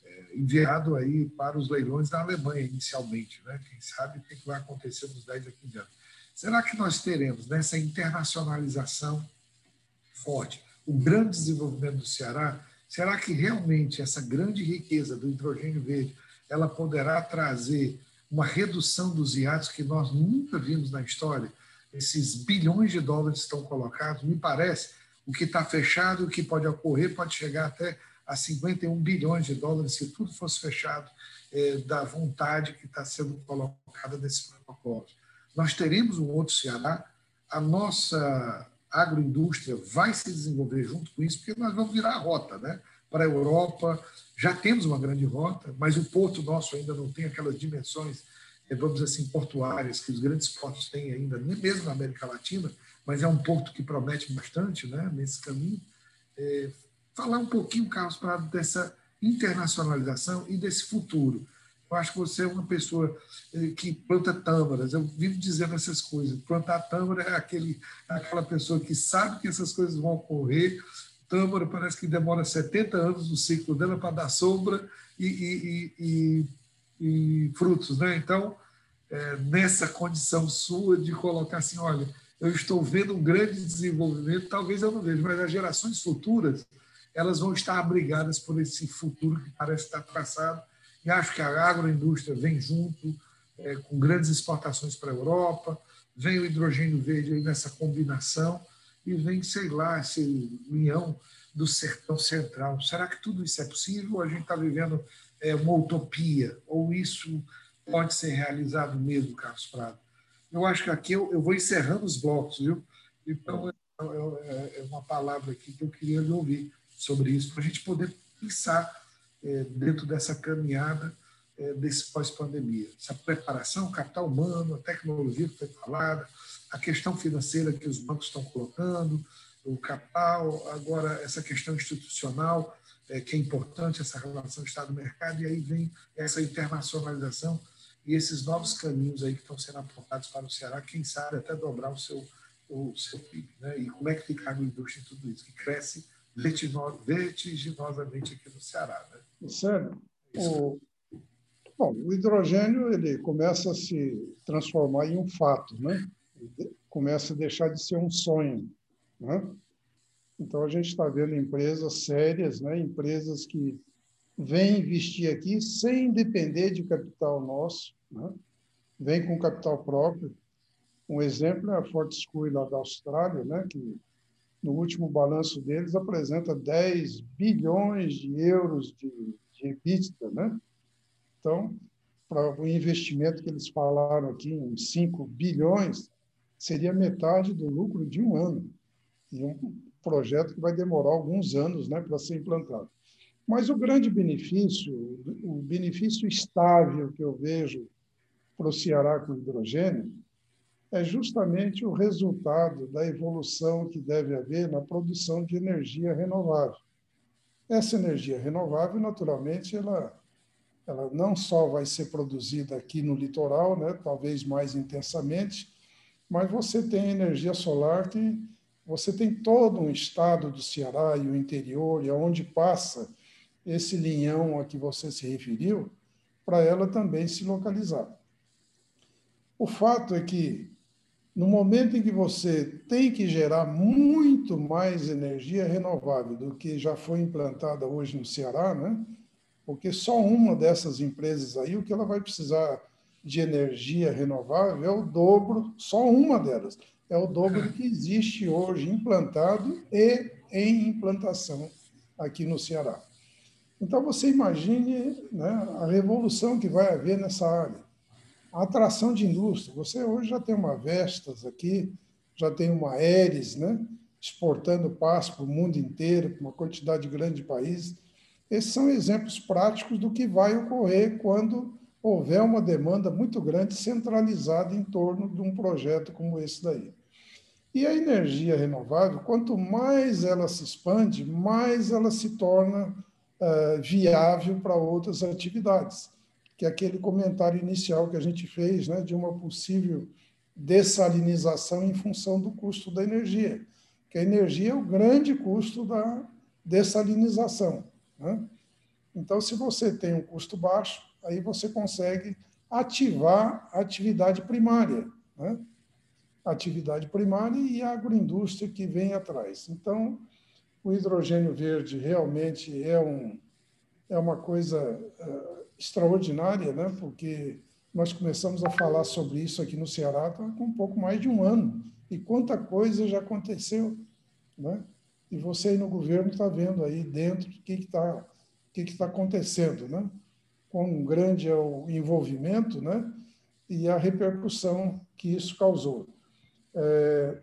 é enviado aí para os leilões da Alemanha inicialmente. Né? Quem sabe o que vai acontecer nos 10 a 15 anos. Será que nós teremos nessa internacionalização forte, o grande desenvolvimento do Ceará, será que realmente essa grande riqueza do hidrogênio verde ela poderá trazer uma redução dos iados que nós nunca vimos na história? Esses bilhões de dólares estão colocados, me parece, o que está fechado, o que pode ocorrer, pode chegar até a 51 bilhões de dólares, se tudo fosse fechado, é, da vontade que está sendo colocada nesse protocolo. Nós teremos um outro Ceará, a nossa agroindústria vai se desenvolver junto com isso, porque nós vamos virar a rota né? para a Europa. Já temos uma grande rota, mas o porto nosso ainda não tem aquelas dimensões, eh, vamos dizer assim, portuárias que os grandes portos têm ainda, nem mesmo na América Latina, mas é um porto que promete bastante né, nesse caminho. É, falar um pouquinho, Carlos Prado, dessa internacionalização e desse futuro. Eu acho que você é uma pessoa eh, que planta tâmaras. Eu vivo dizendo essas coisas. Plantar tâmara é aquele, aquela pessoa que sabe que essas coisas vão ocorrer. Tâmara parece que demora 70 anos no ciclo dela para dar sombra e, e, e, e frutos. Né? Então, é, nessa condição sua de colocar assim: olha, eu estou vendo um grande desenvolvimento, talvez eu não veja, mas as gerações futuras elas vão estar abrigadas por esse futuro que parece estar traçado e acho que a agroindústria vem junto, é, com grandes exportações para a Europa, vem o hidrogênio verde nessa combinação, e vem, sei lá, esse linhão do sertão central. Será que tudo isso é possível ou a gente está vivendo é, uma utopia? Ou isso pode ser realizado mesmo, Carlos Prado? Eu acho que aqui eu, eu vou encerrando os blocos, viu? Então, é, é, é uma palavra aqui que eu queria lhe ouvir sobre isso, para a gente poder pensar é, dentro dessa caminhada é, desse pós-pandemia. Essa preparação, capital humano, a tecnologia que foi falada, a questão financeira que os bancos estão colocando, o capital, agora essa questão institucional, é, que é importante, essa relação Estado-mercado, e aí vem essa internacionalização e esses novos caminhos aí que estão sendo apontados para o Ceará, quem sabe até dobrar o seu, o seu PIB. Né? E como é que fica a agroindústria em tudo isso? Que cresce vertiginosamente aqui no Ceará. Né? Sério? O, bom, o hidrogênio ele começa a se transformar em um fato, né? Começa a deixar de ser um sonho. Né? Então, a gente está vendo empresas sérias, né? empresas que vêm investir aqui sem depender de capital nosso, né? vem com capital próprio. Um exemplo é a Fortescue lá da Austrália, né? que no último balanço deles, apresenta 10 bilhões de euros de, de EBITDA, né? Então, para o investimento que eles falaram aqui, em 5 bilhões, seria metade do lucro de um ano. E um projeto que vai demorar alguns anos né, para ser implantado. Mas o grande benefício, o benefício estável que eu vejo para o Ceará com hidrogênio, é justamente o resultado da evolução que deve haver na produção de energia renovável. Essa energia renovável, naturalmente, ela, ela não só vai ser produzida aqui no litoral, né, talvez mais intensamente, mas você tem energia solar que você tem todo um estado do Ceará e o interior, e aonde passa esse linhão a que você se referiu, para ela também se localizar. O fato é que no momento em que você tem que gerar muito mais energia renovável do que já foi implantada hoje no Ceará, né? Porque só uma dessas empresas aí, o que ela vai precisar de energia renovável é o dobro, só uma delas, é o dobro do que existe hoje implantado e em implantação aqui no Ceará. Então, você imagine né, a revolução que vai haver nessa área a atração de indústria. Você hoje já tem uma Vestas aqui, já tem uma Aeres, né? exportando paz para o mundo inteiro, para uma quantidade grande de países. Esses são exemplos práticos do que vai ocorrer quando houver uma demanda muito grande centralizada em torno de um projeto como esse daí. E a energia renovável, quanto mais ela se expande, mais ela se torna uh, viável para outras atividades que é aquele comentário inicial que a gente fez, né, de uma possível dessalinização em função do custo da energia, que a energia é o grande custo da dessalinização. Né? Então, se você tem um custo baixo, aí você consegue ativar a atividade primária, né? atividade primária e a agroindústria que vem atrás. Então, o hidrogênio verde realmente é, um, é uma coisa uh, extraordinária, né? porque nós começamos a falar sobre isso aqui no Ceará tá com um pouco mais de um ano. E quanta coisa já aconteceu. Né? E você aí no governo está vendo aí dentro o que está que que tá acontecendo. Né? Quão grande é o envolvimento né? e a repercussão que isso causou. É,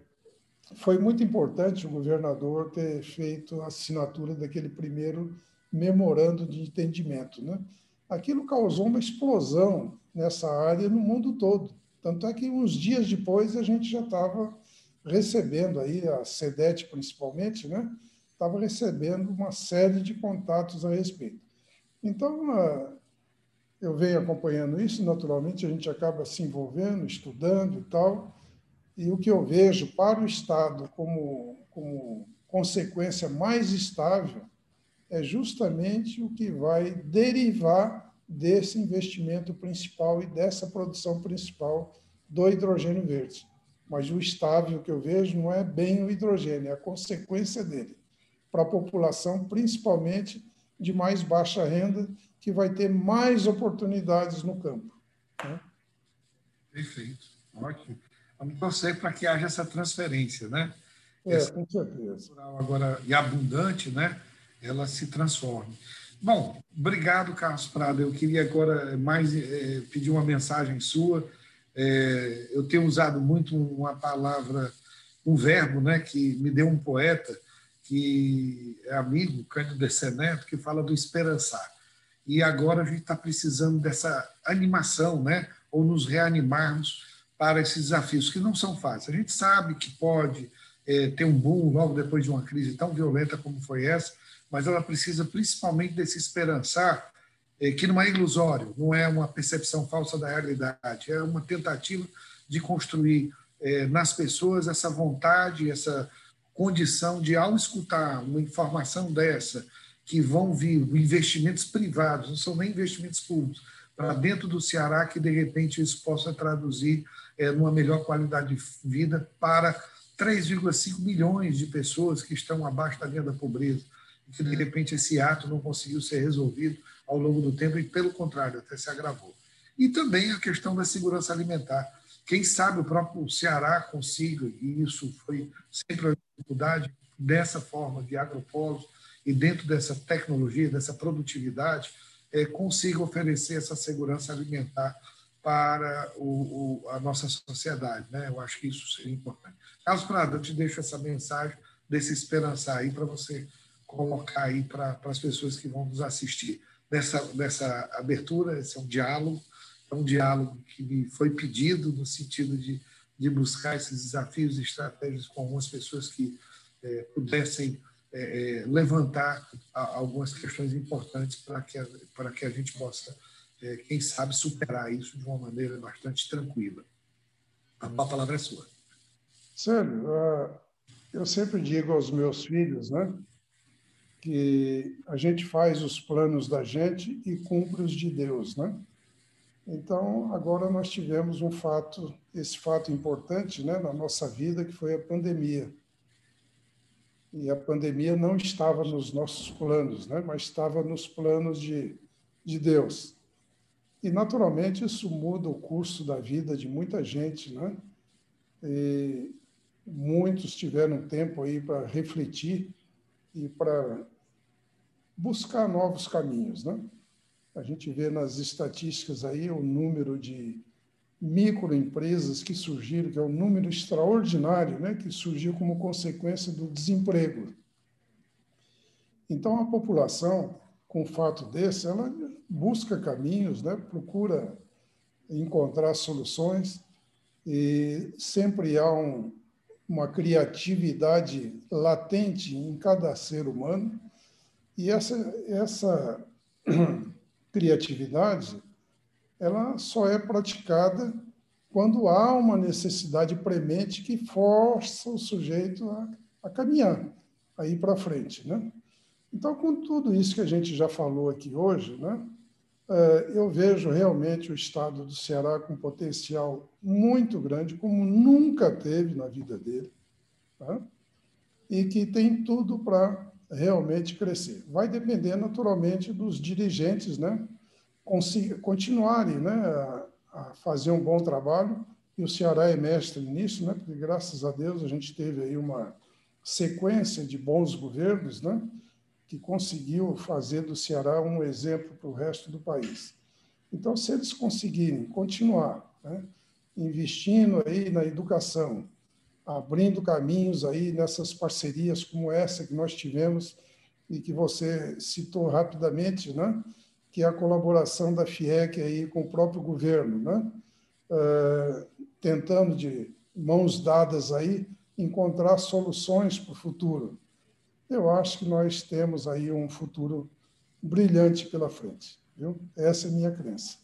foi muito importante o governador ter feito a assinatura daquele primeiro memorando de entendimento, né? aquilo causou uma explosão nessa área no mundo todo. Tanto é que uns dias depois a gente já estava recebendo aí, a SEDET principalmente, né? Estava recebendo uma série de contatos a respeito. Então, eu venho acompanhando isso, naturalmente a gente acaba se envolvendo, estudando e tal, e o que eu vejo para o Estado como, como consequência mais estável é justamente o que vai derivar desse investimento principal e dessa produção principal do hidrogênio verde. Mas o estável que eu vejo não é bem o hidrogênio, é a consequência dele para a população, principalmente de mais baixa renda, que vai ter mais oportunidades no campo. Né? Perfeito, ótimo. Vamos torcer para que haja essa transferência, né? É, essa com certeza. Agora, e abundante, né? ela se transforme. Bom, obrigado, Carlos Prado. Eu queria agora mais é, pedir uma mensagem sua. É, eu tenho usado muito uma palavra, um verbo, né, que me deu um poeta que é amigo, Cândido Dessé Neto, que fala do esperançar. E agora a gente está precisando dessa animação, né, ou nos reanimarmos para esses desafios que não são fáceis. A gente sabe que pode é, ter um boom logo depois de uma crise tão violenta como foi essa, mas ela precisa principalmente desse esperançar, eh, que não é ilusório, não é uma percepção falsa da realidade, é uma tentativa de construir eh, nas pessoas essa vontade, essa condição de, ao escutar uma informação dessa, que vão vir investimentos privados, não são nem investimentos públicos, para dentro do Ceará, que de repente isso possa traduzir é, numa melhor qualidade de vida para 3,5 milhões de pessoas que estão abaixo da linha da pobreza que de repente esse ato não conseguiu ser resolvido ao longo do tempo e, pelo contrário, até se agravou. E também a questão da segurança alimentar. Quem sabe o próprio Ceará consiga, e isso foi sempre uma dificuldade, dessa forma de agropolos e dentro dessa tecnologia, dessa produtividade, é, consiga oferecer essa segurança alimentar para o, o, a nossa sociedade. Né? Eu acho que isso seria importante. Carlos Prado, eu te deixo essa mensagem desse esperançar aí para você colocar aí para as pessoas que vão nos assistir. Nessa, nessa abertura, esse é um diálogo, é um diálogo que me foi pedido no sentido de, de buscar esses desafios e estratégias com algumas pessoas que é, pudessem é, é levantar algumas questões importantes para que, a, para que a gente possa, é, quem sabe, superar isso de uma maneira bastante tranquila. A palavra é sua. Sério, ah, eu sempre digo aos meus filhos, né? que a gente faz os planos da gente e cumpre os de Deus, né? Então, agora nós tivemos um fato, esse fato importante né, na nossa vida, que foi a pandemia. E a pandemia não estava nos nossos planos, né, mas estava nos planos de, de Deus. E, naturalmente, isso muda o curso da vida de muita gente, né? E muitos tiveram tempo aí para refletir e para buscar novos caminhos, né? A gente vê nas estatísticas aí o número de microempresas que surgiram, que é um número extraordinário, né, que surgiu como consequência do desemprego. Então, a população, com um fato desse, ela busca caminhos, né, procura encontrar soluções, e sempre há um, uma criatividade latente em cada ser humano, e essa, essa [CLEARS THROAT] criatividade, ela só é praticada quando há uma necessidade premente que força o sujeito a, a caminhar, a ir para frente, né? Então, com tudo isso que a gente já falou aqui hoje, né, é, eu vejo realmente o estado do Ceará com potencial muito grande, como nunca teve na vida dele, tá? e que tem tudo para realmente crescer. Vai depender naturalmente dos dirigentes, né, continuarem, né, a, fazer um bom trabalho. E o Ceará é mestre nisso, né, porque graças a Deus a gente teve aí uma sequência de bons governos, né, que conseguiu fazer do Ceará um exemplo para o resto do país. Então, se eles conseguirem continuar né, investindo aí na educação, abrindo caminhos aí nessas parcerias como essa que nós tivemos e que você citou rapidamente, né? Que é a colaboração da FIEC aí com o próprio governo, né? Uh, tentando de mãos dadas aí encontrar soluções para o futuro. Eu acho que nós temos aí um futuro brilhante pela frente. Viu? Essa é a minha crença.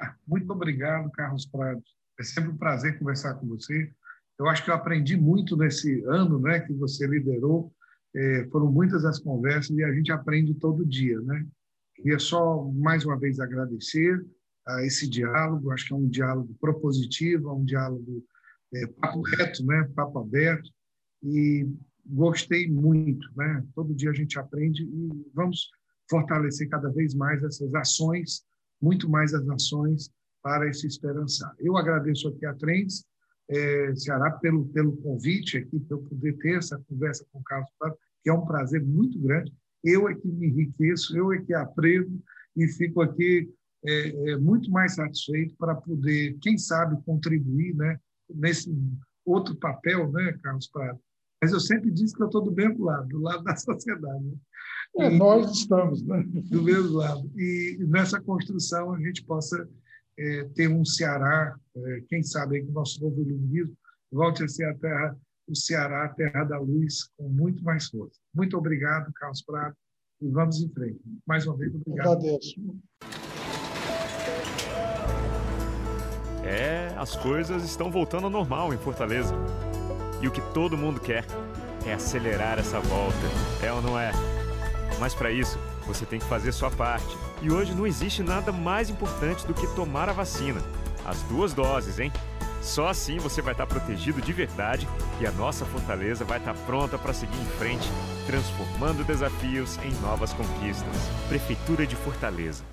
Ah, muito obrigado, Carlos Prado. É sempre um prazer conversar com você. Eu acho que eu aprendi muito nesse ano né, que você liderou. É, foram muitas as conversas e a gente aprende todo dia. Né? Queria só, mais uma vez, agradecer a esse diálogo. Acho que é um diálogo propositivo, é um diálogo é, papo reto, né? papo aberto. E gostei muito. Né? Todo dia a gente aprende e vamos fortalecer cada vez mais essas ações, muito mais as ações para esse esperançar. Eu agradeço aqui a Trends é, Ceará pelo, pelo convite aqui, para eu poder ter essa conversa com o Carlos que é um prazer muito grande. Eu é que me enriqueço, eu é que aprendo e fico aqui é, é, muito mais satisfeito para poder, quem sabe, contribuir né, nesse outro papel, né, Carlos Prado? Mas eu sempre disse que eu estou do mesmo lado, do lado da sociedade. Né? É, nós estamos, né? Do mesmo lado. E nessa construção a gente possa é, ter um Ceará, é, quem sabe, com o nosso novo iluminismo, volte a ser a terra, o Ceará, a terra da luz, com muito mais força. Muito obrigado, Carlos Prado, e vamos em frente. Mais uma vez, obrigado. Agradeço. É, as coisas estão voltando ao normal em Fortaleza. E o que todo mundo quer é acelerar essa volta, é ou não é? Mas para isso, você tem que fazer sua parte e hoje não existe nada mais importante do que tomar a vacina. As duas doses, hein? Só assim você vai estar protegido de verdade e a nossa fortaleza vai estar pronta para seguir em frente, transformando desafios em novas conquistas. Prefeitura de Fortaleza.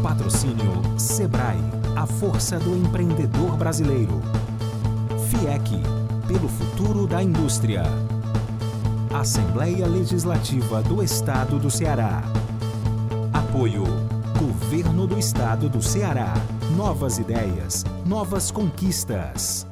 Patrocínio Sebrae, a força do empreendedor brasileiro. FIEC, pelo futuro da indústria. Assembleia Legislativa do Estado do Ceará. Apoio. Governo do Estado do Ceará. Novas ideias, novas conquistas.